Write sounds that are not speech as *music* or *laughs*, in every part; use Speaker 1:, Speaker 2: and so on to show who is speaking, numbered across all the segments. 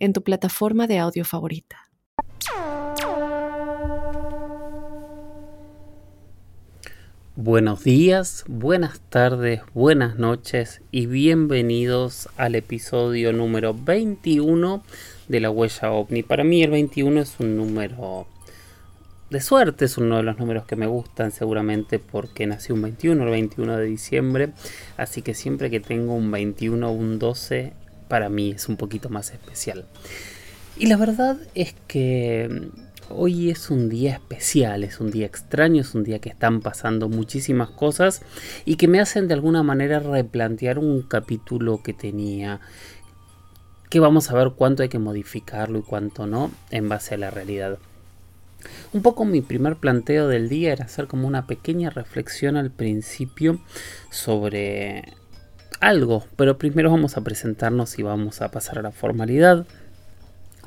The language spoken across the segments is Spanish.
Speaker 1: en tu plataforma de audio favorita.
Speaker 2: Buenos días, buenas tardes, buenas noches y bienvenidos al episodio número 21 de la huella ovni. Para mí el 21 es un número de suerte, es uno de los números que me gustan seguramente porque nací un 21, el 21 de diciembre, así que siempre que tengo un 21 o un 12 para mí es un poquito más especial. Y la verdad es que hoy es un día especial, es un día extraño, es un día que están pasando muchísimas cosas y que me hacen de alguna manera replantear un capítulo que tenía que vamos a ver cuánto hay que modificarlo y cuánto no en base a la realidad. Un poco mi primer planteo del día era hacer como una pequeña reflexión al principio sobre algo, pero primero vamos a presentarnos y vamos a pasar a la formalidad.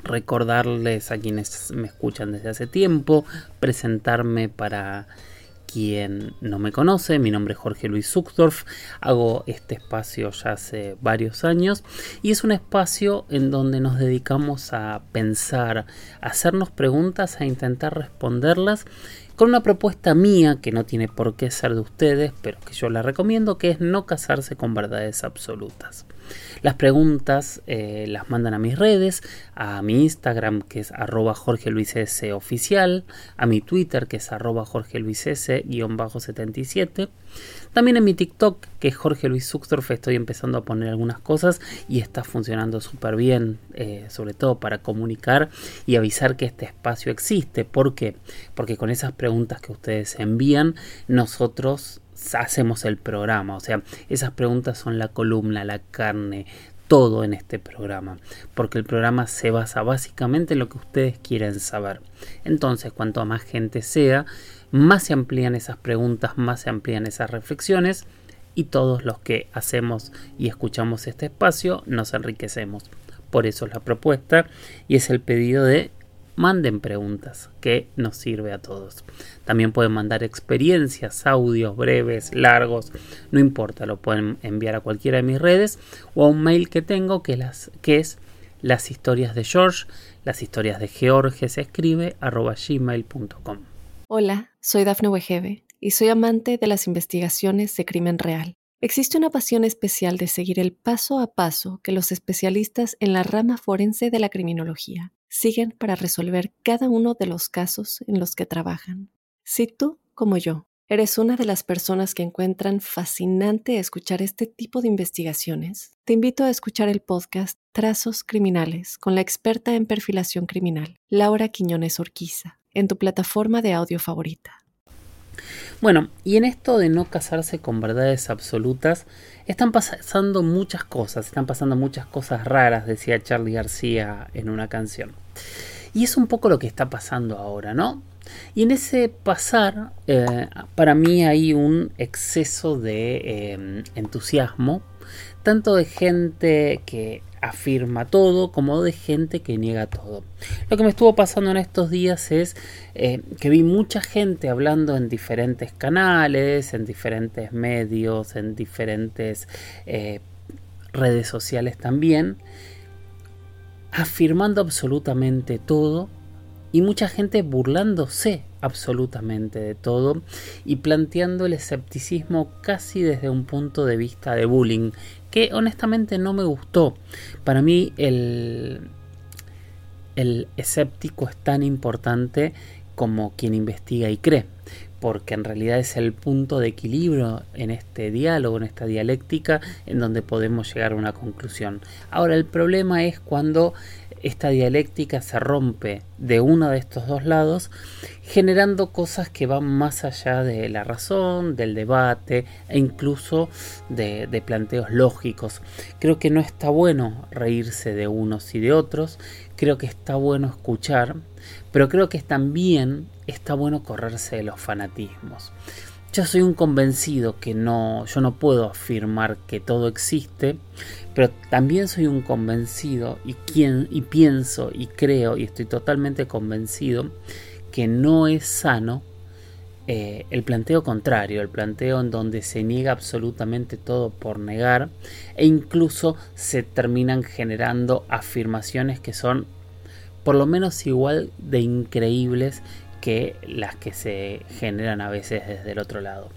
Speaker 2: Recordarles a quienes me escuchan desde hace tiempo, presentarme para quien no me conoce, mi nombre es Jorge Luis Zuckdorf, hago este espacio ya hace varios años y es un espacio en donde nos dedicamos a pensar, a hacernos preguntas, a intentar responderlas con una propuesta mía que no tiene por qué ser de ustedes, pero que yo la recomiendo, que es no casarse con verdades absolutas. Las preguntas eh, las mandan a mis redes, a mi Instagram que es arroba Jorge Luis S oficial, a mi Twitter que es arroba Jorge Luis S 77. También en mi TikTok que es Jorge Luis Zuxdorf estoy empezando a poner algunas cosas y está funcionando súper bien, eh, sobre todo para comunicar y avisar que este espacio existe. ¿Por qué? Porque con esas preguntas que ustedes envían, nosotros hacemos el programa. O sea, esas preguntas son la columna, la carne, todo en este programa, porque el programa se basa básicamente en lo que ustedes quieren saber. Entonces, cuanto más gente sea, más se amplían esas preguntas, más se amplían esas reflexiones y todos los que hacemos y escuchamos este espacio nos enriquecemos. Por eso es la propuesta y es el pedido de manden preguntas que nos sirve a todos. También pueden mandar experiencias, audios breves, largos, no importa, lo pueden enviar a cualquiera de mis redes o a un mail que tengo que, las, que es las historias de George, las historias de George se escribe arroba gmail.com.
Speaker 1: Hola, soy Dafne Wegebe y soy amante de las investigaciones de crimen real. Existe una pasión especial de seguir el paso a paso que los especialistas en la rama forense de la criminología siguen para resolver cada uno de los casos en los que trabajan. Si tú, como yo, eres una de las personas que encuentran fascinante escuchar este tipo de investigaciones, te invito a escuchar el podcast Trazos Criminales con la experta en perfilación criminal, Laura Quiñones Orquiza, en tu plataforma de audio favorita.
Speaker 2: Bueno, y en esto de no casarse con verdades absolutas, están pasando muchas cosas, están pasando muchas cosas raras, decía Charlie García en una canción. Y es un poco lo que está pasando ahora, ¿no? Y en ese pasar, eh, para mí hay un exceso de eh, entusiasmo, tanto de gente que afirma todo como de gente que niega todo. Lo que me estuvo pasando en estos días es eh, que vi mucha gente hablando en diferentes canales, en diferentes medios, en diferentes redes sociales también, afirmando absolutamente todo y mucha gente burlándose absolutamente de todo y planteando el escepticismo casi desde un punto de vista de bullying, que honestamente no me gustó. Para mí el, el escéptico es tan importante como quien investiga y cree, porque en realidad es el punto de equilibrio en este diálogo, en esta dialéctica, en donde podemos llegar a una conclusión. Ahora, el problema es cuando esta dialéctica se rompe de uno de estos dos lados, generando cosas que van más allá de la razón, del debate e incluso de, planteos lógicos. Creo que no está bueno reírse de unos y de otros, creo que está bueno escuchar, pero creo que también está bueno correrse de los fanatismos. Yo soy un convencido que no, yo no puedo afirmar que todo existe, pero también soy un convencido y, quien, y pienso y creo y estoy totalmente convencido que no es sano eh, el planteo contrario, el planteo en donde se niega absolutamente todo por negar e incluso se terminan generando afirmaciones que son por lo menos igual de increíbles que las que se generan a veces desde el otro lado.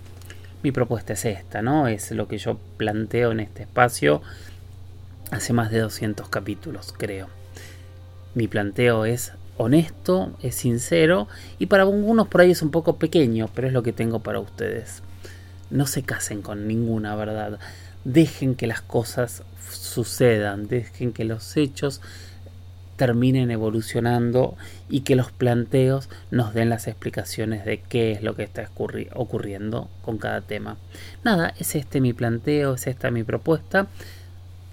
Speaker 2: Mi propuesta es esta, ¿no? Es lo que yo planteo en este espacio hace más de 200 capítulos, creo. Mi planteo es honesto, es sincero y para algunos por ahí es un poco pequeño, pero es lo que tengo para ustedes. No se casen con ninguna verdad. Dejen que las cosas sucedan, dejen que los hechos terminen evolucionando y que los planteos nos den las explicaciones de qué es lo que está ocurriendo con cada tema. Nada, es este mi planteo, es esta mi propuesta.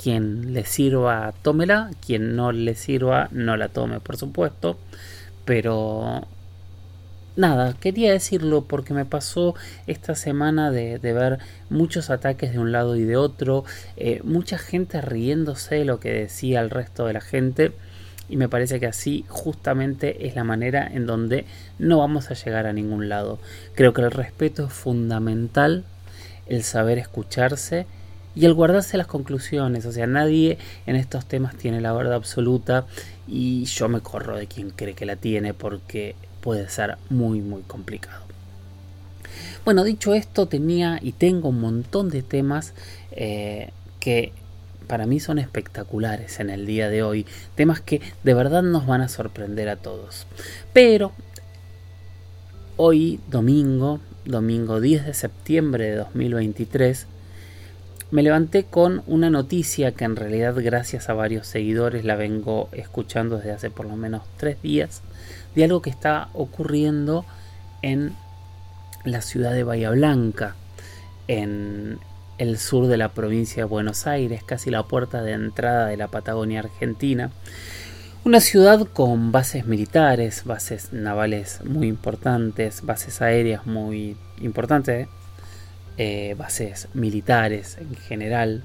Speaker 2: Quien le sirva, tómela. Quien no le sirva, no la tome, por supuesto. Pero nada, quería decirlo porque me pasó esta semana de, ver muchos ataques de un lado y de otro, eh, mucha gente riéndose de lo que decía el resto de la gente y me parece que así justamente es la manera en donde no vamos a llegar a ningún lado. Creo que el respeto es fundamental, el saber escucharse y el guardarse las conclusiones. O sea, nadie en estos temas tiene la verdad absoluta y yo me corro de quien cree que la tiene porque puede ser muy muy complicado. Bueno, dicho esto, tenía y tengo un montón de temas eh, que para mí son espectaculares en el día de hoy, temas que de verdad nos van a sorprender a todos. Pero hoy, domingo, domingo 10 de septiembre de 2023, me levanté con una noticia que en realidad gracias a varios seguidores la vengo escuchando desde hace por lo menos tres días, de algo que está ocurriendo en la ciudad de Bahía Blanca, en, el sur de la provincia de Buenos Aires, casi la puerta de entrada de la Patagonia Argentina. Una ciudad con bases militares, bases navales muy importantes, bases aéreas muy importantes, eh, bases militares en general,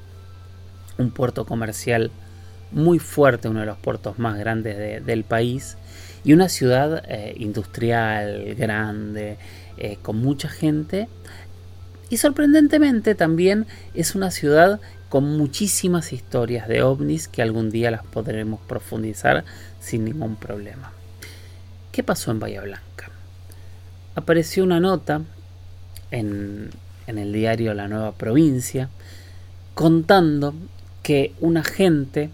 Speaker 2: un puerto comercial muy fuerte, uno de los puertos más grandes del país, y una ciudad eh, industrial grande, eh, con mucha gente, y sorprendentemente también es una ciudad con muchísimas historias de ovnis que algún día las podremos profundizar sin ningún problema. ¿Qué pasó en Bahía Blanca? Apareció una nota en, el diario La Nueva Provincia contando que un agente,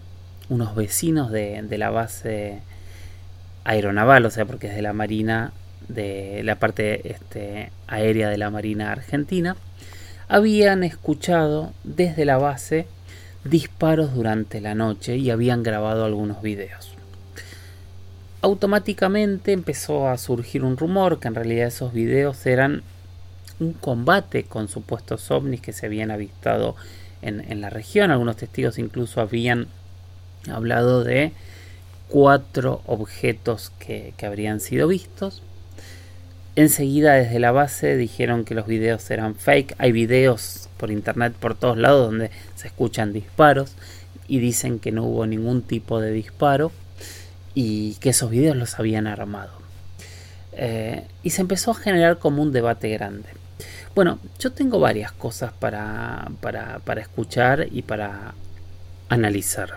Speaker 2: unos vecinos de, de la base aeronaval, o sea, porque es de la Marina de la parte este, aérea de la Marina Argentina, habían escuchado desde la base disparos durante la noche y habían grabado algunos videos. Automáticamente empezó a surgir un rumor que en realidad esos videos eran un combate con supuestos ovnis que se habían avistado en, la región. Algunos testigos incluso habían hablado de cuatro objetos que habrían sido vistos. Enseguida desde la base dijeron que los videos eran fake. Hay videos por internet por todos lados donde se escuchan disparos y dicen que no hubo ningún tipo de disparo y que esos videos los habían armado. Eh, y se empezó a generar como un debate grande. Bueno, yo tengo varias cosas para, para, para escuchar y para analizar.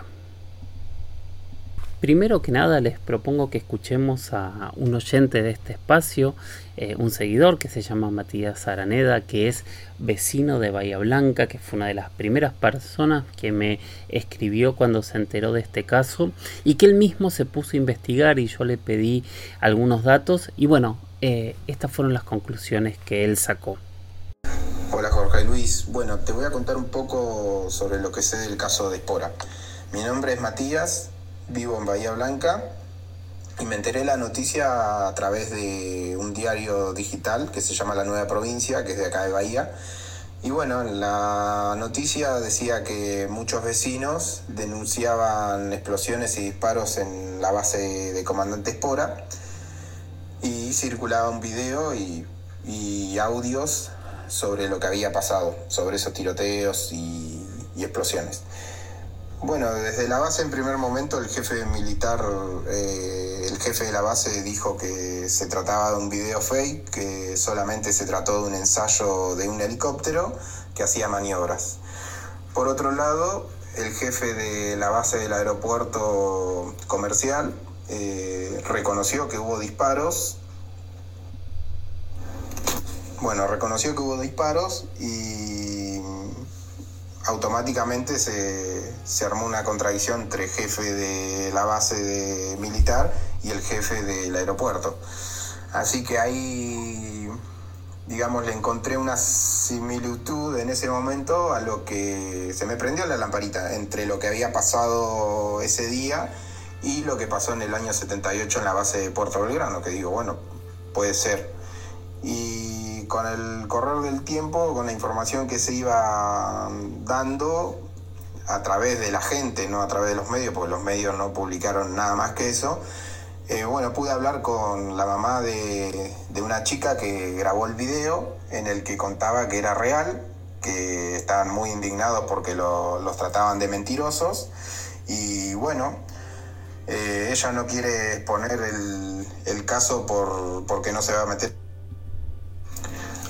Speaker 2: Primero que nada les propongo que escuchemos a un oyente de este espacio, eh, un seguidor que se llama Matías Araneda, que es vecino de Bahía Blanca, que fue una de las primeras personas que me escribió cuando se enteró de este caso y que él mismo se puso a investigar y yo le pedí algunos datos y bueno, eh, estas fueron las conclusiones que él sacó.
Speaker 3: Hola Jorge Luis, bueno, te voy a contar un poco sobre lo que sé del caso de Espora. Mi nombre es Matías, vivo en Bahía Blanca y me enteré la noticia a través de un diario digital que se llama La Nueva Provincia, que es de acá de Bahía. Y bueno, la noticia decía que muchos vecinos denunciaban explosiones y disparos en la base de Comandante Espora y circulaba un video y, y audios sobre lo que había pasado, sobre esos tiroteos y, y explosiones. Bueno, desde la base en primer momento el jefe militar, eh, el jefe de la base dijo que se trataba de un video fake, que solamente se trató de un ensayo de un helicóptero que hacía maniobras. Por otro lado, el jefe de la base del aeropuerto comercial eh, reconoció que hubo disparos. Bueno, reconoció que hubo disparos y automáticamente se, se, armó una contradicción entre el jefe de la base de militar y el jefe del aeropuerto. Así que ahí, digamos, le encontré una similitud en ese momento a lo que se me prendió la lamparita entre lo que había pasado ese día y lo que pasó en el año 78 en la base de Puerto Belgrano, que digo, bueno, puede ser. Y con el correr del tiempo, con la información que se iba dando a través de la gente, no a través de los medios, porque los medios no publicaron nada más que eso, eh, bueno, pude hablar con la mamá de, una chica que grabó el video en el que contaba que era real, que estaban muy indignados porque lo, los trataban de mentirosos y bueno, eh, ella no quiere exponer el, el caso por, porque no se va a meter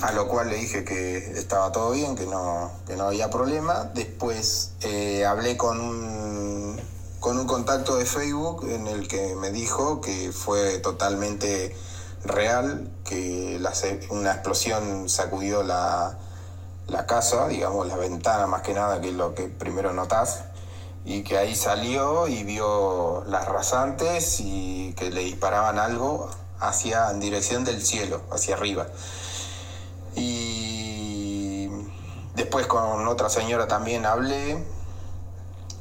Speaker 3: a lo cual le dije que estaba todo bien, que no, que no había problema. Después eh, hablé con un, con un contacto de Facebook en el que me dijo que fue totalmente real, que la, una explosión sacudió la, la casa, digamos, la ventana más que nada, que es lo que primero notás, y que ahí salió y vio las rasantes y que le disparaban algo hacia en dirección del cielo, hacia arriba. Y después con otra señora también hablé.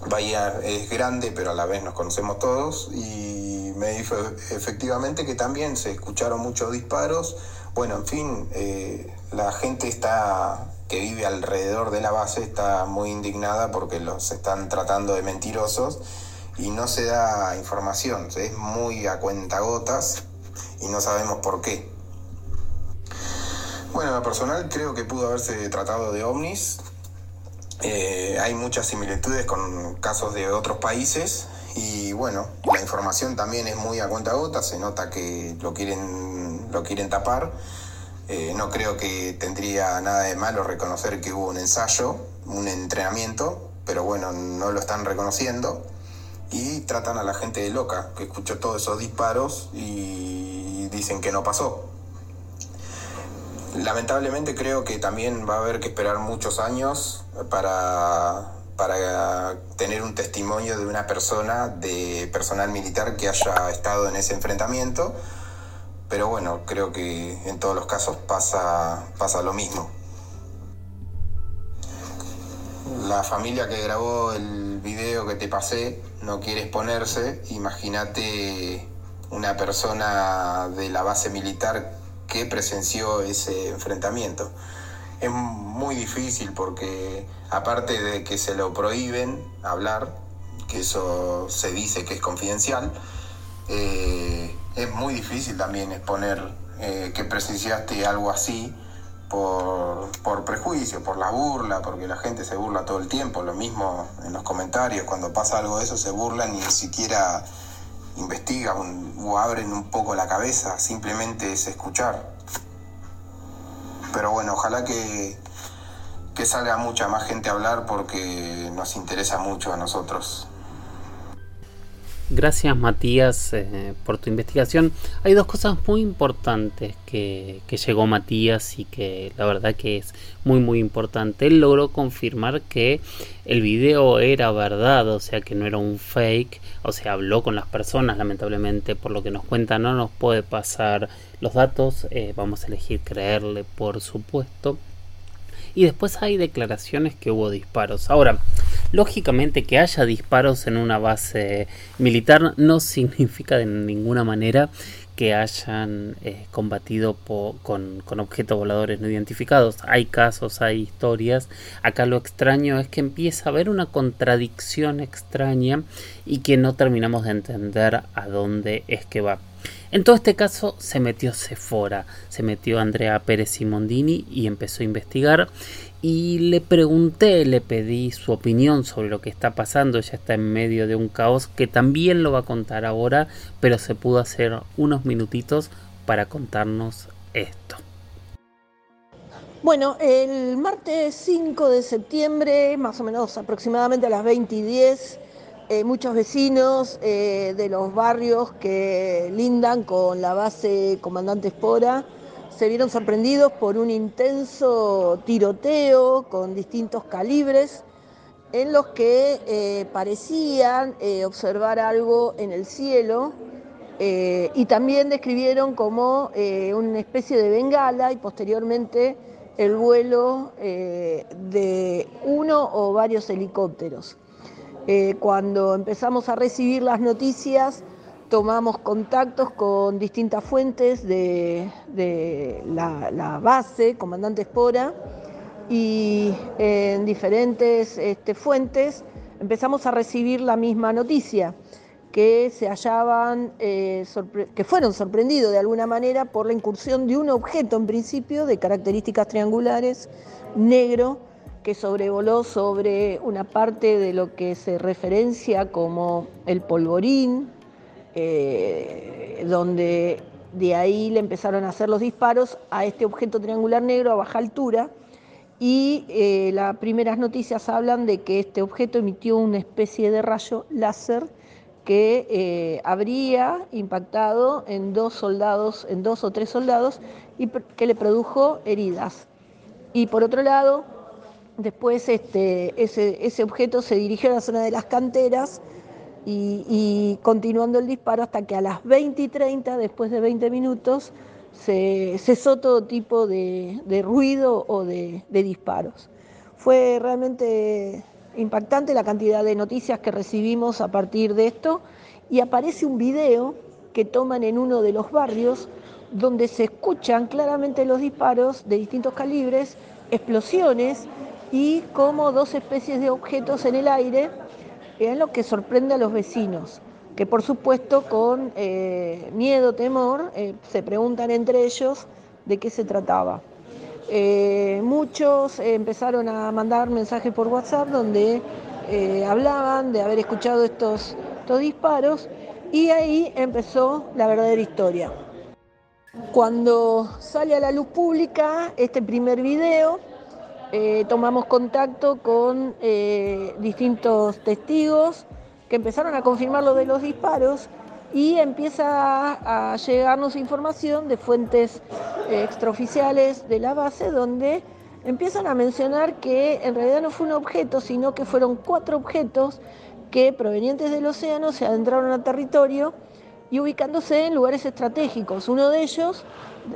Speaker 3: Bahía es grande, pero a la vez nos conocemos todos. Y me dijo efectivamente que también se escucharon muchos disparos. Bueno, en fin, eh, la gente está que vive alrededor de la base está muy indignada porque los están tratando de mentirosos y no se da información. Es muy a cuentagotas y no sabemos por qué. Bueno, en lo personal creo que pudo haberse tratado de ovnis. Eh, hay muchas similitudes con casos de otros países y bueno, la información también es muy a cuenta gota, se nota que lo quieren, lo quieren tapar. Eh, no creo que tendría nada de malo reconocer que hubo un ensayo, un entrenamiento, pero bueno, no lo están reconociendo y tratan a la gente de loca, que escuchó todos esos disparos y dicen que no pasó. Lamentablemente creo que también va a haber que esperar muchos años para, para tener un testimonio de una persona, de personal militar que haya estado en ese enfrentamiento. Pero bueno, creo que en todos los casos pasa, pasa lo mismo. La familia que grabó el video que te pasé no quiere exponerse. Imagínate una persona de la base militar que presenció ese enfrentamiento. Es muy difícil porque aparte de que se lo prohíben hablar, que eso se dice que es confidencial, eh, es muy difícil también exponer eh, que presenciaste algo así por, por, prejuicio, por la burla, porque la gente se burla todo el tiempo, lo mismo en los comentarios, cuando pasa algo de eso se burlan y ni siquiera investigan o abren un poco la cabeza, simplemente es escuchar. Pero bueno, ojalá que, que salga mucha más gente a hablar porque nos interesa mucho a nosotros.
Speaker 2: Gracias Matías eh, por tu investigación. Hay dos cosas muy importantes que, que, llegó Matías y que la verdad que es muy muy importante. Él logró confirmar que el video era verdad, o sea que no era un fake, o sea habló con las personas, lamentablemente por lo que nos cuenta no nos puede pasar los datos, eh, vamos a elegir creerle por supuesto. Y después hay declaraciones que hubo disparos. Ahora, Lógicamente que haya disparos en una base militar no *laughs* significa de ninguna manera que hayan eh, combatido con, con, objetos voladores no identificados. Hay casos, hay historias. Acá lo extraño es que empieza a haber una contradicción extraña y que no terminamos de entender a dónde es que va. En todo este caso se metió Sephora, se metió Andrea Pérez Simondini y empezó a investigar y le pregunté, le pedí su opinión sobre lo que está pasando, ella está en medio de un caos que también lo va a contar ahora, pero se pudo hacer unos minutitos para contarnos esto.
Speaker 4: Bueno, el martes 5 de septiembre, más o menos aproximadamente a las 20 y 10, eh, muchos vecinos eh, de los barrios que lindan con la base Comandante Espora se vieron sorprendidos por un intenso tiroteo con distintos calibres en los que eh, parecían observar algo en el cielo y también describieron como una especie de bengala y posteriormente el vuelo de uno o varios helicópteros. Cuando empezamos a recibir las noticias, tomamos contactos con distintas fuentes de, la, base, Comandante Espora, y en diferentes este, fuentes empezamos a recibir la misma noticia, que se hallaban, eh, que fueron sorprendidos de alguna manera por la incursión de un objeto en principio de características triangulares, negro, que sobrevoló sobre una parte de lo que se referencia como el polvorín, eh, donde de ahí le empezaron a hacer los disparos a este objeto triangular negro a baja altura y eh, las primeras noticias hablan de que este objeto emitió una especie de rayo láser que eh, habría impactado en dos soldados, en dos o tres soldados y que le produjo heridas. Y por otro lado, después este, ese, ese objeto se dirigió a la zona de las canteras y, continuando el disparo hasta que a las 20 y 30, después de 20 minutos, se cesó todo tipo de, ruido o de, disparos. Fue realmente impactante la cantidad de noticias que recibimos a partir de esto y aparece un video que toman en uno de los barrios donde se escuchan claramente los disparos de distintos calibres, explosiones y como dos especies de objetos en el aire es lo que sorprende a los vecinos, que por supuesto con eh, miedo, temor, eh, se preguntan entre ellos de qué se trataba. Eh, muchos empezaron a mandar mensajes por WhatsApp donde hablaban de haber escuchado estos, estos disparos y ahí empezó la verdadera historia. Cuando sale a la luz pública este primer video, eh, tomamos contacto con eh, distintos testigos que empezaron a confirmar lo de los disparos y empieza a, llegarnos información de fuentes eh, extraoficiales de la base donde empiezan a mencionar que en realidad no fue un objeto, sino que fueron cuatro objetos que provenientes del océano se adentraron a territorio y ubicándose en lugares estratégicos. Uno de ellos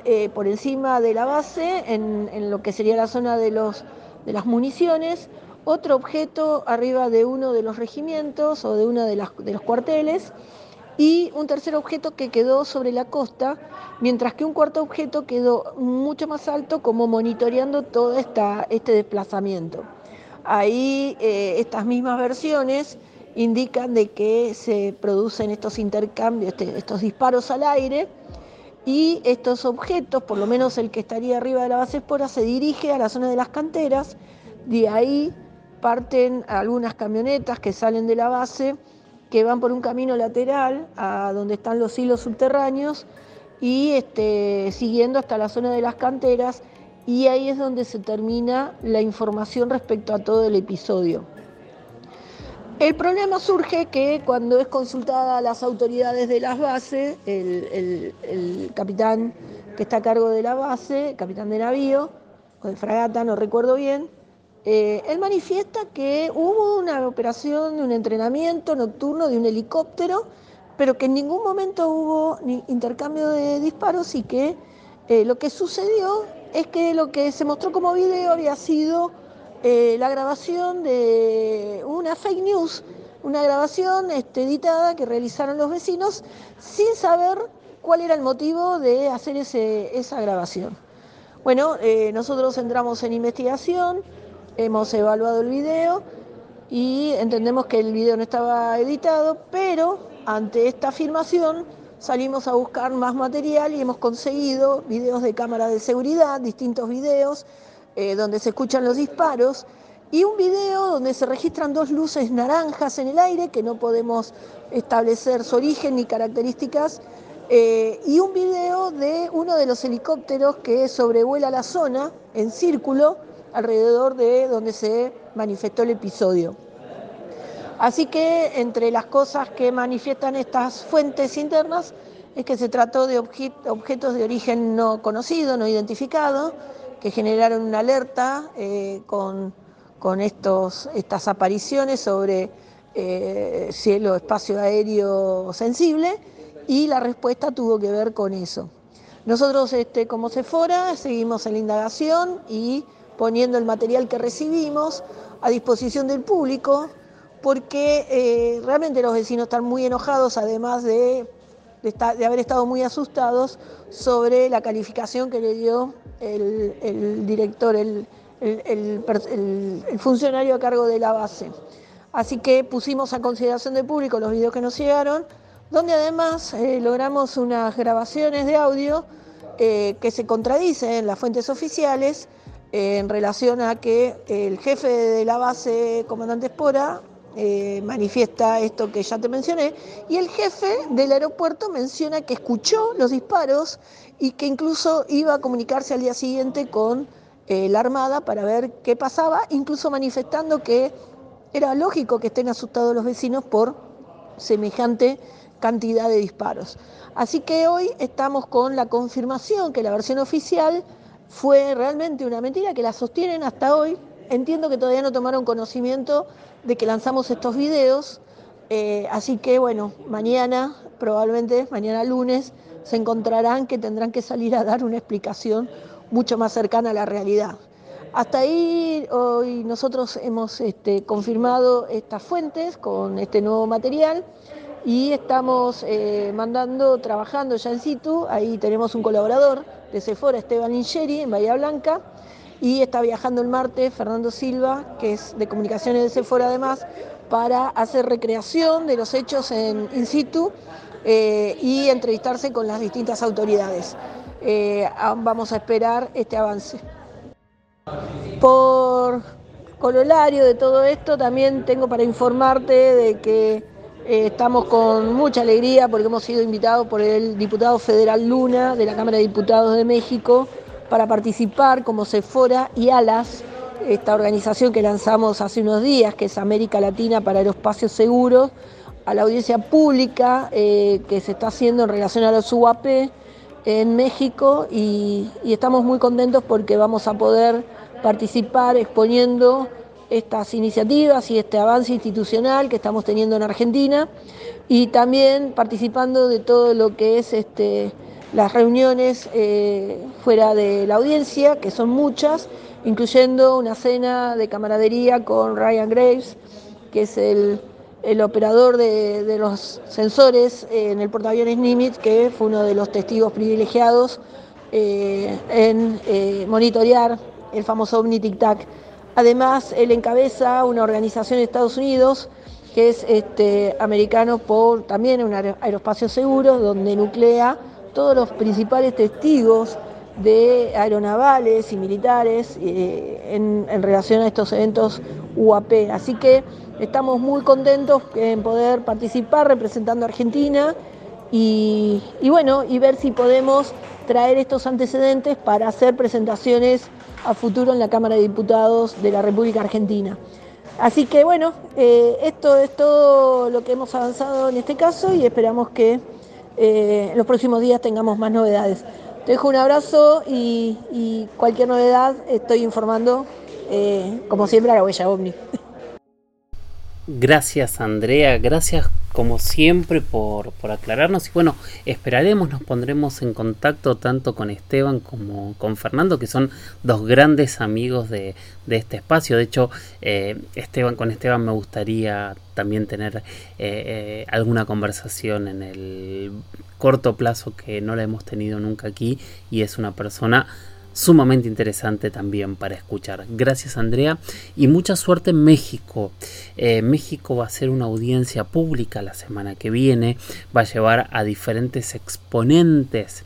Speaker 4: eh, por encima de la base, en, lo que sería la zona de, los, de las municiones, otro objeto arriba de uno de los regimientos o de uno de, de los cuarteles y un tercer objeto que quedó sobre la costa, mientras que un cuarto objeto quedó mucho más alto como monitoreando todo esta, este desplazamiento. Ahí eh, estas mismas versiones indican de que se producen estos intercambios, este, estos disparos al aire, y estos objetos, por lo menos el que estaría arriba de la base espora, se dirige a la zona de las canteras, de ahí parten algunas camionetas que salen de la base, que van por un camino lateral a donde están los hilos subterráneos y este, siguiendo hasta la zona de las canteras y ahí es donde se termina la información respecto a todo el episodio. El problema surge que cuando es consultada a las autoridades de las bases, el, capitán que está a cargo de la base, capitán de navío o de fragata, no recuerdo bien, eh, él manifiesta que hubo una operación, un entrenamiento nocturno de un helicóptero, pero que en ningún momento hubo intercambio de disparos y que eh, lo que sucedió es que lo que se mostró como video había sido eh, la grabación de una fake news, una grabación editada que realizaron los vecinos sin saber cuál era el motivo de hacer ese, esa grabación. Bueno, eh, nosotros entramos en investigación, hemos evaluado el video y entendemos que el video no estaba editado, pero ante esta afirmación salimos a buscar más material y hemos conseguido videos de cámara de seguridad, distintos videos eh, donde se escuchan los disparos y un video donde se registran dos luces naranjas en el aire que no podemos establecer su origen ni características eh, y un video de uno de los helicópteros que sobrevuela la zona en círculo alrededor de donde se manifestó el episodio. Así que entre las cosas que manifiestan estas fuentes internas es que se trató de objetos de origen no conocido, no identificado, que generaron una alerta eh, con, estos, estas apariciones sobre eh, cielo, espacio aéreo sensible y la respuesta tuvo que ver con eso. Nosotros este, como Sefora seguimos en la indagación y poniendo el material que recibimos a disposición del público porque eh, realmente los vecinos están muy enojados, además de, de, haber estado muy asustados sobre la calificación que le dio el, director, el, funcionario a cargo de la base. Así que pusimos a consideración del público los videos que nos llegaron, donde además eh, logramos unas grabaciones de audio eh, que se contradicen en las fuentes oficiales en relación a que el jefe de la base, comandante Espora, eh, manifiesta esto que ya te mencioné, y el jefe del aeropuerto menciona que escuchó los disparos y que incluso iba a comunicarse al día siguiente con eh, la Armada para ver qué pasaba, incluso manifestando que era lógico que estén asustados los vecinos por semejante cantidad de disparos. Así que hoy estamos con la confirmación que la versión oficial fue realmente una mentira, que la sostienen hasta hoy. Entiendo que todavía no tomaron conocimiento de que lanzamos estos videos. Eh, así que bueno, mañana, probablemente mañana lunes, se encontrarán que tendrán que salir a dar una explicación mucho más cercana a la realidad. Hasta ahí hoy nosotros hemos este, confirmado estas fuentes con este nuevo material y estamos eh, mandando, trabajando ya en situ, ahí tenemos un colaborador de Sephora, Esteban Ingeri, en Bahía Blanca, y está viajando el martes Fernando Silva, que es de comunicaciones de Sephora además, para hacer recreación de los hechos en in situ eh, y entrevistarse con las distintas autoridades. Eh, vamos a esperar este avance. Por corolario de todo esto, también tengo para informarte de que eh, estamos con mucha alegría porque hemos sido invitados por el diputado federal Luna de la Cámara de Diputados de México para participar como Sefora y ALAS, esta organización que lanzamos hace unos días, que es América Latina para Aeroespacios Seguros, a la audiencia pública eh, que se está haciendo en relación a los UAP en México y, estamos muy contentos porque vamos a poder participar exponiendo estas iniciativas y este avance institucional que estamos teniendo en Argentina y también participando de todo lo que es este, las reuniones eh, fuera de la audiencia, que son muchas, incluyendo una cena de camaradería con Ryan Graves, que es el, operador de, los sensores en el portaaviones Nimitz, que fue uno de los testigos privilegiados eh, en eh, monitorear el famoso OVNI Tic Tac. Además, él encabeza una organización en Estados Unidos que es este, americano por también un aeroespacio seguro, donde nuclea todos los principales testigos de aeronavales y militares eh, en, relación a estos eventos UAP. Así que estamos muy contentos en poder participar representando a Argentina y, bueno, y ver si podemos traer estos antecedentes para hacer presentaciones a futuro en la Cámara de Diputados de la República Argentina. Así que bueno, eh, esto es todo lo que hemos avanzado en este caso y esperamos que eh, en los próximos días tengamos más novedades. Te dejo un abrazo y, cualquier novedad estoy informando, eh, como siempre, a la huella OVNI. *laughs*
Speaker 2: Gracias Andrea, gracias como siempre por, aclararnos y bueno, esperaremos, nos pondremos en contacto tanto con Esteban como con Fernando, que son dos grandes amigos de, este espacio. De hecho, eh, Esteban, con Esteban me gustaría también tener eh, eh, alguna conversación en el corto plazo que no la hemos tenido nunca aquí y es una persona sumamente interesante también para escuchar. Gracias Andrea y mucha suerte en México. Eh, México va a ser una audiencia pública la semana que viene, va a llevar a diferentes exponentes.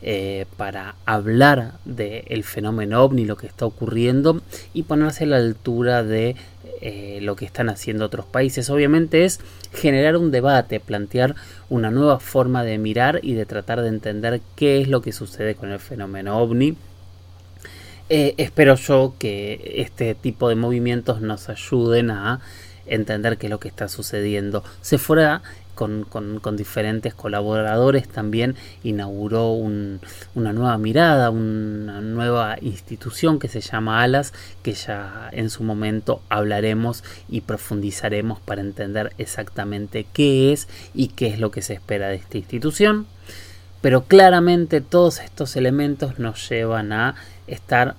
Speaker 2: Eh, para hablar del fenómeno ovni, lo que está ocurriendo y ponerse a la altura de eh, lo que están haciendo otros países. Obviamente es generar un debate, plantear una nueva forma de mirar y de tratar de entender qué es lo que sucede con el fenómeno ovni eh, espero yo que este tipo de movimientos nos ayuden a entender qué es lo que está sucediendo. Se fuera con, con, diferentes colaboradores también inauguró una nueva mirada, una nueva institución que se llama ALAS, que ya en su momento hablaremos y profundizaremos para entender exactamente qué es y qué es lo que se espera de esta institución. Pero claramente todos estos elementos nos llevan a estar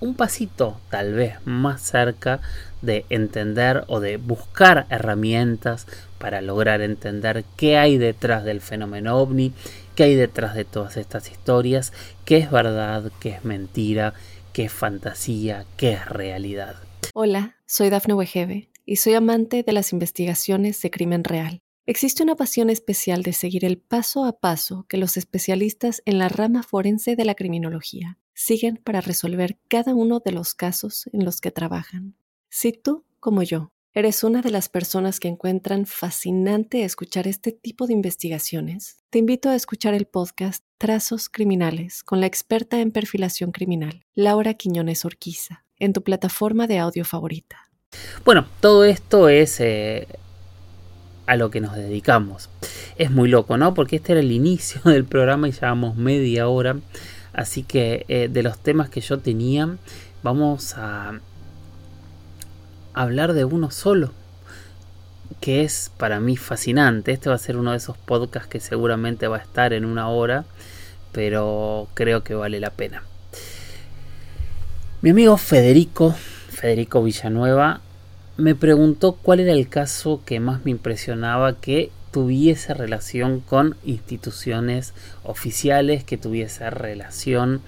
Speaker 2: un pasito tal vez más cerca de entender o de buscar herramientas para lograr entender qué hay detrás del fenómeno ovni, qué hay detrás de todas estas historias, qué es verdad, qué es mentira, qué es fantasía, qué es realidad.
Speaker 1: Hola, soy Dafne Wegebe y soy amante de las investigaciones de crimen real. Existe una pasión especial de seguir el paso a paso que los especialistas en la rama forense de la criminología siguen para resolver cada uno de los casos en los que trabajan. Si tú, como yo, eres una de las personas que encuentran fascinante escuchar este tipo de investigaciones, te invito a escuchar el podcast Trazos Criminales con la experta en perfilación criminal, Laura Quiñones Orquiza, en tu plataforma de audio favorita.
Speaker 2: Bueno, todo esto es eh, a lo que nos dedicamos. Es muy loco, ¿no? Porque este era el inicio *laughs* del programa y llevamos media hora. Así que eh, de los temas que yo tenía, vamos a hablar de uno solo. Que es para mí fascinante. Este va a ser uno de esos podcasts que seguramente va a estar en una hora. Pero creo que vale la pena. Mi amigo Federico, Federico Villanueva, me preguntó cuál era el caso que más me impresionaba que tuviese relación con instituciones oficiales, que tuviese relación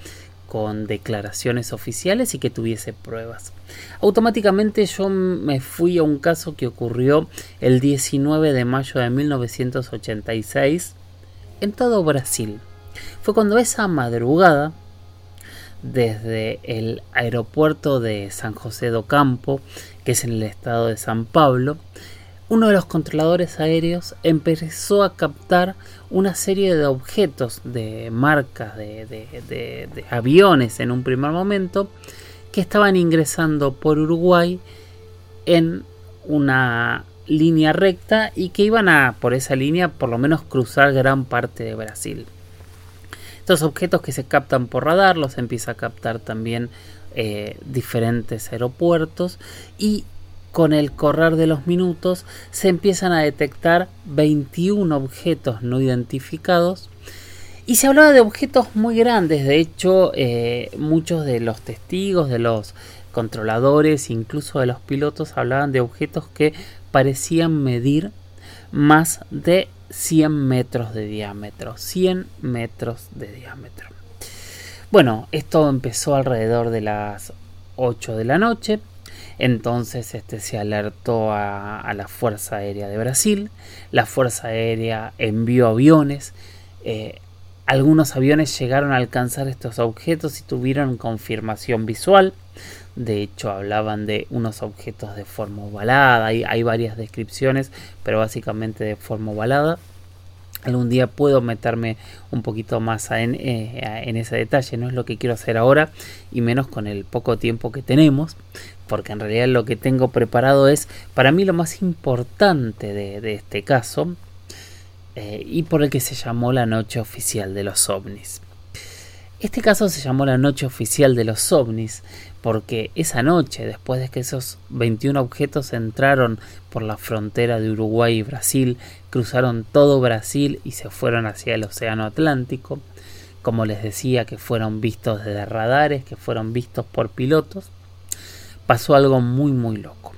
Speaker 2: con declaraciones oficiales y que tuviese pruebas. Automáticamente yo me fui a un caso que ocurrió el 19 de mayo de 1986 en todo Brasil. Fue cuando esa madrugada desde el aeropuerto de San José do Campo, que es en el estado de San Pablo, uno de los controladores aéreos empezó a captar una serie de objetos de marcas de, aviones en un primer momento que estaban ingresando por Uruguay en una línea recta y que iban a por esa línea por lo menos cruzar gran parte de Brasil. Estos objetos que se captan por radar los empieza a captar también eh, diferentes aeropuertos y con el correr de los minutos se empiezan a detectar 21 objetos no identificados y se hablaba de objetos muy grandes, de hecho eh, muchos de los testigos, de los controladores, incluso de los pilotos hablaban de objetos que parecían medir más de 100 metros de diámetro. 100 metros de diámetro. Bueno, esto empezó alrededor de las 8 de la noche. Entonces este, se alertó a, la Fuerza Aérea de Brasil. La Fuerza Aérea envió aviones. Eh, algunos aviones llegaron a alcanzar estos objetos y tuvieron confirmación visual. De hecho, hablaban de unos objetos de forma ovalada. Hay, varias descripciones, pero básicamente de forma ovalada. Algún día puedo meterme un poquito más eh, en, ese detalle, no es lo que quiero hacer ahora y menos con el poco tiempo que tenemos, porque en realidad lo que tengo preparado es para mí lo más importante de, este caso eh, y por el que se llamó la noche oficial de los ovnis. Este caso se llamó la noche oficial de los ovnis, porque esa noche, después de que esos 21 objetos entraron por la frontera de Uruguay y Brasil, cruzaron todo Brasil y se fueron hacia el Océano Atlántico, como les decía, que fueron vistos desde radares, que fueron vistos por pilotos, pasó algo muy muy loco,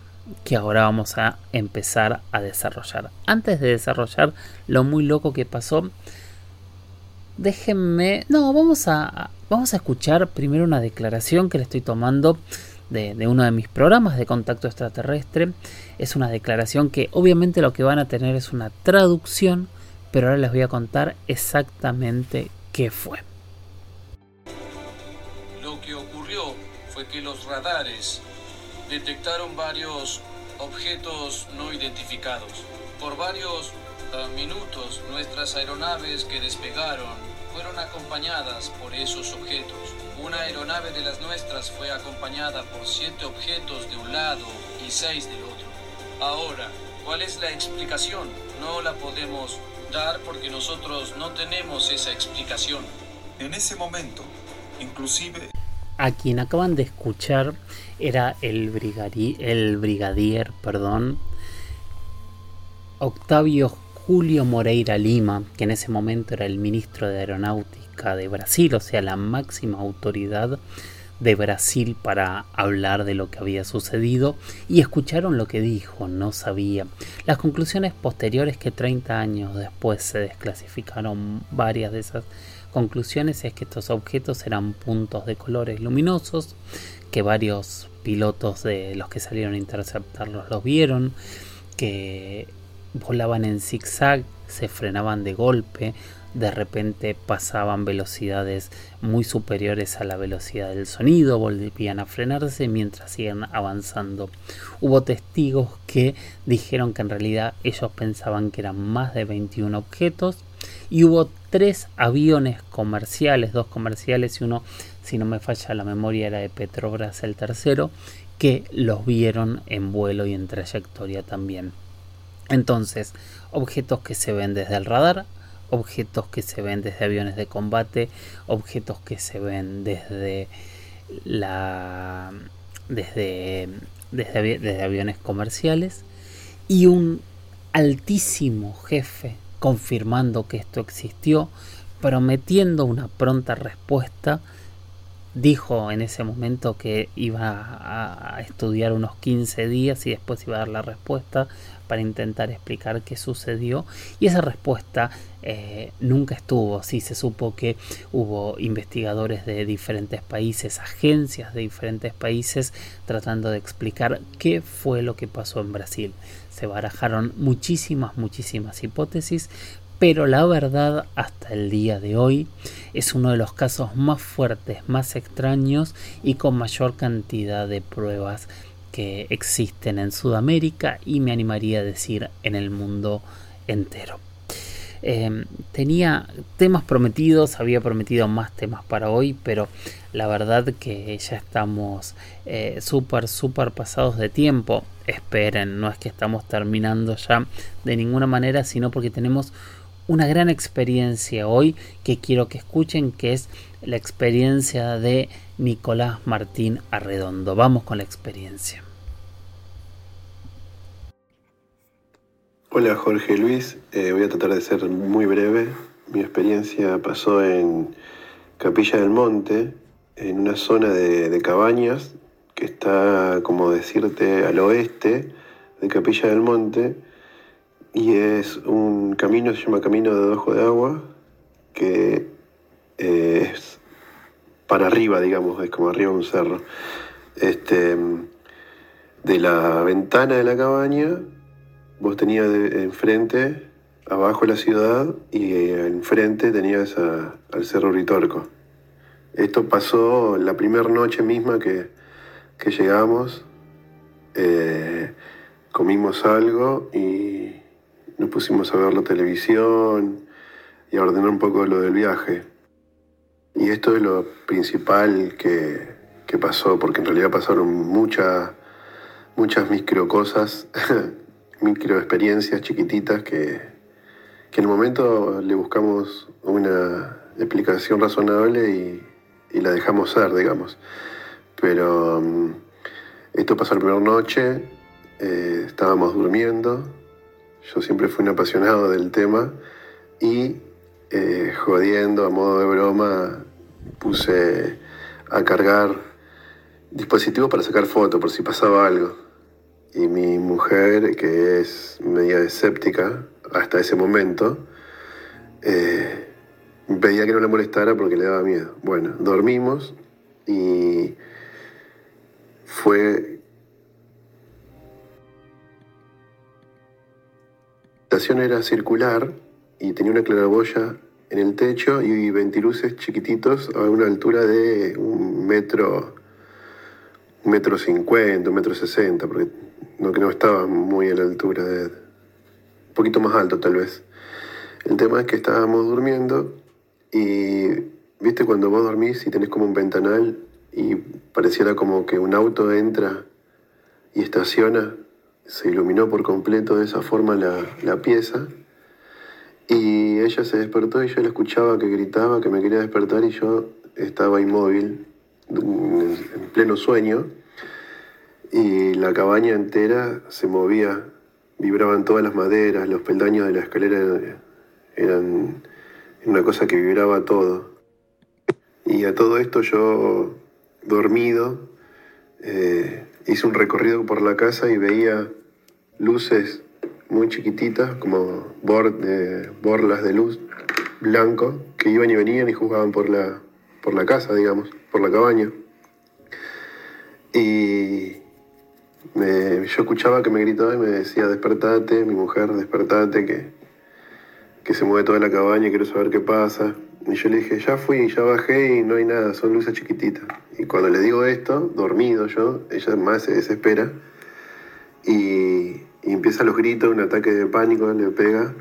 Speaker 2: que ahora vamos a empezar a desarrollar. Antes de desarrollar lo muy loco que pasó, déjenme. No, vamos a, vamos a escuchar primero una declaración que le estoy tomando de, de, uno de mis programas de contacto extraterrestre. Es una declaración que obviamente lo que van a tener es una traducción, pero ahora les voy a contar exactamente qué fue.
Speaker 5: Lo que ocurrió fue que los radares detectaron varios objetos no identificados. Por varios minutos nuestras aeronaves que despegaron fueron acompañadas por esos objetos. Una aeronave de las nuestras fue acompañada por siete objetos de un lado y seis del otro. Ahora, ¿cuál es la explicación? No la podemos dar porque nosotros no tenemos esa explicación.
Speaker 6: En ese momento, inclusive...
Speaker 2: A quien acaban de escuchar era el, el brigadier perdón, Octavio Julio Moreira Lima, que en ese momento era el ministro de Aeronáutica de Brasil, o sea, la máxima autoridad de Brasil para hablar de lo que había sucedido y escucharon lo que dijo, no sabía. Las conclusiones posteriores que 30 años después se desclasificaron varias de esas conclusiones es que estos objetos eran puntos de colores luminosos, que varios pilotos de los que salieron a interceptarlos los vieron, que volaban en zigzag, se frenaban de golpe, de repente pasaban velocidades muy superiores a la velocidad del sonido, volvían a frenarse mientras siguen avanzando. Hubo testigos que dijeron que en realidad ellos pensaban que eran más de 21 objetos y hubo tres aviones comerciales, dos comerciales y uno, si no me falla la memoria, era de Petrobras el tercero, que los vieron en vuelo y en trayectoria también. Entonces, objetos que se ven desde el radar, objetos que se ven desde aviones de combate, objetos que se ven desde la desde, desde, desde aviones comerciales y un altísimo jefe confirmando que esto existió, prometiendo una pronta respuesta dijo en ese momento que iba a estudiar unos 15 días y después iba a dar la respuesta para intentar explicar qué sucedió y esa respuesta eh, nunca estuvo. Sí se supo que hubo investigadores de diferentes países, agencias de diferentes países tratando de explicar qué fue lo que pasó en Brasil. Se barajaron muchísimas, muchísimas hipótesis, pero la verdad hasta el día de hoy es uno de los casos más fuertes, más extraños y con mayor cantidad de pruebas que existen en Sudamérica y me animaría a decir en el mundo entero. Em, tenía temas prometidos, había prometido más temas para hoy, pero la verdad que ya estamos eh, súper, súper pasados de tiempo. Esperen, no es que estamos terminando ya de ninguna manera, sino porque tenemos una gran experiencia hoy que quiero que escuchen, que es la experiencia de Nicolás Martín Arredondo. Vamos con la experiencia.
Speaker 7: Hola Jorge Luis, eh, voy a tratar de ser muy breve. Mi experiencia pasó en Capilla del Monte, en una zona de, de cabañas que está, como decirte, al oeste de Capilla del Monte y es un camino, se llama Camino de Ojo de Agua, que eh, es para arriba, digamos, es como arriba de un cerro. Este, de la ventana de la cabaña, vos tenías enfrente, abajo la ciudad, y enfrente tenías al Cerro Ritorco. Esto pasó la primera noche misma que, que llegamos, eh, comimos algo y nos pusimos a ver la televisión y a ordenar un poco lo del viaje. Y esto es lo principal que, que pasó, porque en realidad pasaron muchas, muchas micro cosas, *laughs* micro experiencias chiquititas que, que en el momento le buscamos una explicación razonable y, y la dejamos ser, digamos. Pero mm, esto pasó la primera noche, eh, estábamos durmiendo, yo siempre fui un apasionado del tema y eh, jodiendo a modo de broma puse a cargar dispositivos para sacar fotos por si pasaba algo. Y mi mujer, que es media escéptica hasta ese momento, eh, pedía que no la molestara porque le daba miedo. Bueno, dormimos y fue... La estación era circular y tenía una claraboya en el techo y ventiluces chiquititos a una altura de un metro, un metro cincuenta, un metro sesenta, porque no, que no estaba muy a la altura de, un poquito más alto tal vez. El tema es que estábamos durmiendo y, viste, cuando vos dormís y tenés como un ventanal y pareciera como que un auto entra y estaciona, se iluminó por completo de esa forma la, la pieza y ella se despertó y yo la escuchaba que gritaba, que me quería despertar y yo estaba inmóvil, en pleno sueño. Y la cabaña entera se movía, vibraban todas las maderas, los peldaños de la escalera eran una cosa que vibraba todo. Y a todo esto yo, dormido, eh, hice un recorrido por la casa y veía luces muy chiquititas, como borlas de luz blanco, que iban y venían y jugaban por la, por la casa, digamos, por la cabaña. Y yo escuchaba que me gritaba y me decía, despertate, mi mujer, despertate, que, que se mueve toda la cabaña, quiero saber qué pasa. Y yo le dije, ya fui, ya bajé y no hay nada, son luces chiquititas. Y cuando le digo esto, dormido yo, ella más se desespera. Y y empieza los gritos, un ataque de pánico, le pega.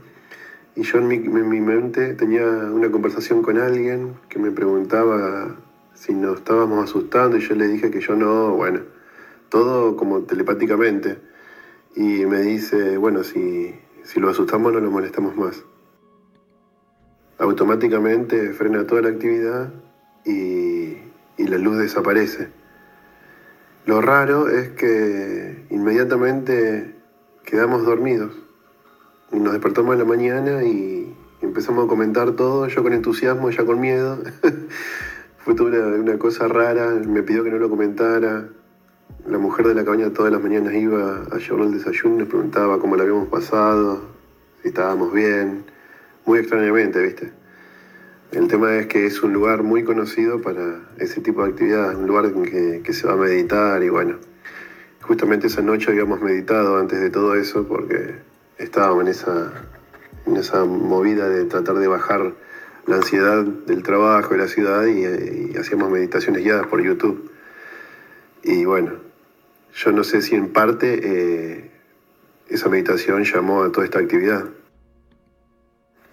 Speaker 7: Y yo en mi, mente tenía una conversación con alguien que me preguntaba si nos estábamos asustando y yo le dije que yo no, bueno, todo como telepáticamente. Y me dice, bueno, si, si lo asustamos no lo molestamos más. Automáticamente frena toda la actividad y, y la luz desaparece. Lo raro es que inmediatamente quedamos dormidos. Y nos despertamos en la mañana y empezamos a comentar todo, yo con entusiasmo, ella con miedo. *laughs* Fue toda una, cosa rara, me pidió que no lo comentara. La mujer de la cabaña todas las mañanas iba a llevarle el desayuno, nos preguntaba cómo lo habíamos pasado, si estábamos bien, muy extrañamente, ¿viste? El tema es que es un lugar muy conocido para ese tipo de actividades, un lugar en que, que se va a meditar y bueno, Justamente esa noche habíamos meditado antes de todo eso porque estábamos en esa, en esa movida de tratar de bajar la ansiedad del trabajo, de la ciudad y, hacíamos meditaciones guiadas por YouTube. Y bueno, yo no sé si en parte eh, esa meditación llamó a toda esta actividad.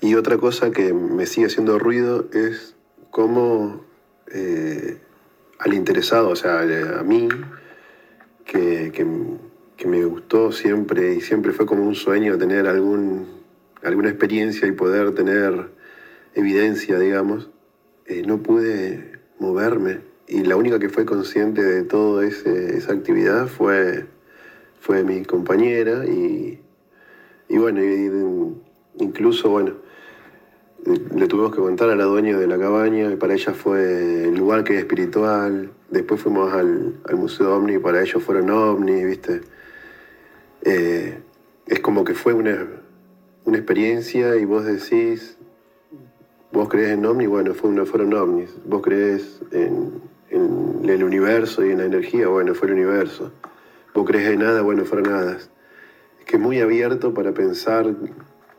Speaker 7: Y otra cosa que me sigue haciendo ruido es cómo eh, al interesado, o sea, a mí, que, me gustó siempre y siempre fue como un sueño tener algún, alguna experiencia y poder tener evidencia, digamos, eh, no pude moverme. Y la única que fue consciente de toda esa actividad fue, fue mi compañera y, bueno, incluso, bueno, le tuvimos que contar a la dueña de la cabaña, y para ella fue el lugar que es espiritual. Después fuimos al, Museo OVNI y para ellos fueron OVNI, ¿viste? Eh, es como que fue una, una, experiencia y vos decís, vos crees en OVNI, bueno, fue una, fueron OVNIs. Vos crees en, el universo y en la energía, bueno, fue el universo. Vos crees en nada, bueno, fueron hadas. Es que es muy abierto para pensar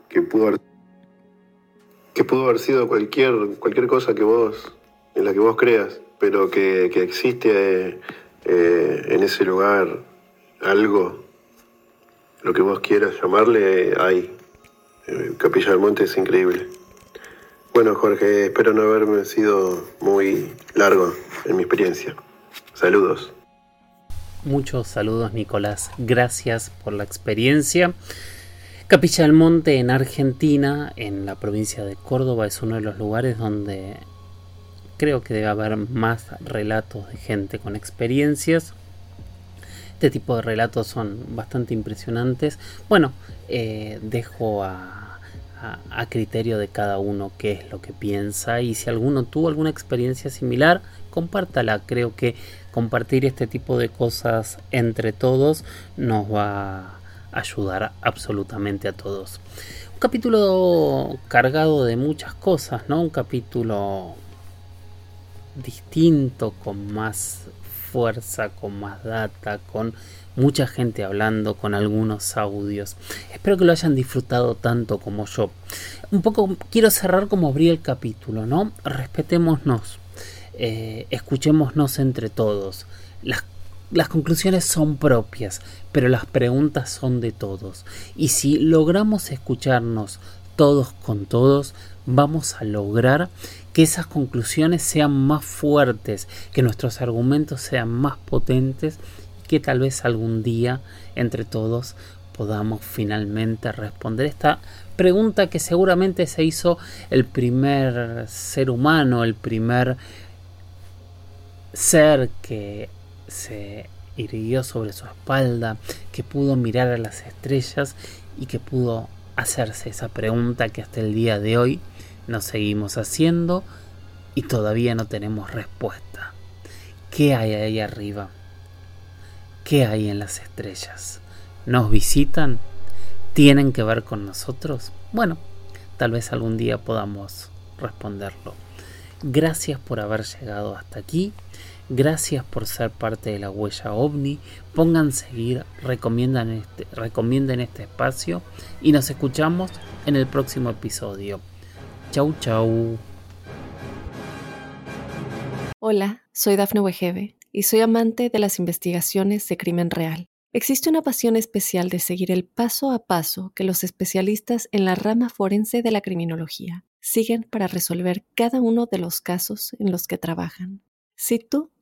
Speaker 7: que pudo haber que pudo haber sido cualquier, cualquier cosa que vos, en la que vos creas, pero que, existe eh, en ese lugar algo, lo que vos quieras llamarle, hay. Eh, Capilla del Monte es increíble. Bueno, Jorge, espero no haberme sido muy largo en mi experiencia. Saludos.
Speaker 2: Muchos saludos, Nicolás. Gracias por la experiencia. Capilla del Monte en Argentina, en la provincia de Córdoba, es uno de los lugares donde creo que debe haber más relatos de gente con experiencias. Este tipo de relatos son bastante impresionantes. Bueno, eh, dejo a, a, criterio de cada uno qué es lo que piensa y si alguno tuvo alguna experiencia similar, compártala. Creo que compartir este tipo de cosas entre todos nos va ayudar absolutamente a todos. Un capítulo cargado de muchas cosas, ¿no? Un capítulo distinto, con más fuerza, con más data, con mucha gente hablando, con algunos audios. Espero que lo hayan disfrutado tanto como yo. Un poco quiero cerrar como abrí el capítulo, ¿no? Respetémonos, eh, escuchémonos entre todos. Las, las conclusiones son propias, pero las preguntas son de todos. Y si logramos escucharnos todos con todos, vamos a lograr que esas conclusiones sean más fuertes, que nuestros argumentos sean más potentes y que tal vez algún día entre todos podamos finalmente responder esta pregunta que seguramente se hizo el primer ser humano, el primer ser que se irguió sobre su espalda, que pudo mirar a las estrellas y que pudo hacerse esa pregunta que hasta el día de hoy nos seguimos haciendo y todavía no tenemos respuesta. ¿Qué hay ahí arriba? ¿Qué hay en las estrellas? ¿Nos visitan? ¿Tienen que ver con nosotros? Bueno, tal vez algún día podamos responderlo. Gracias por haber llegado hasta aquí. Gracias por ser parte de la huella ovni. Pongan seguir, recomiendan este, recomienden este espacio y nos escuchamos en el próximo episodio. Chau, chau.
Speaker 1: Hola, soy Dafne Wegebe y soy amante de las investigaciones de crimen real. Existe una pasión especial de seguir el paso a paso que los especialistas en la rama forense de la criminología siguen para resolver cada uno de los casos en los que trabajan. Si tú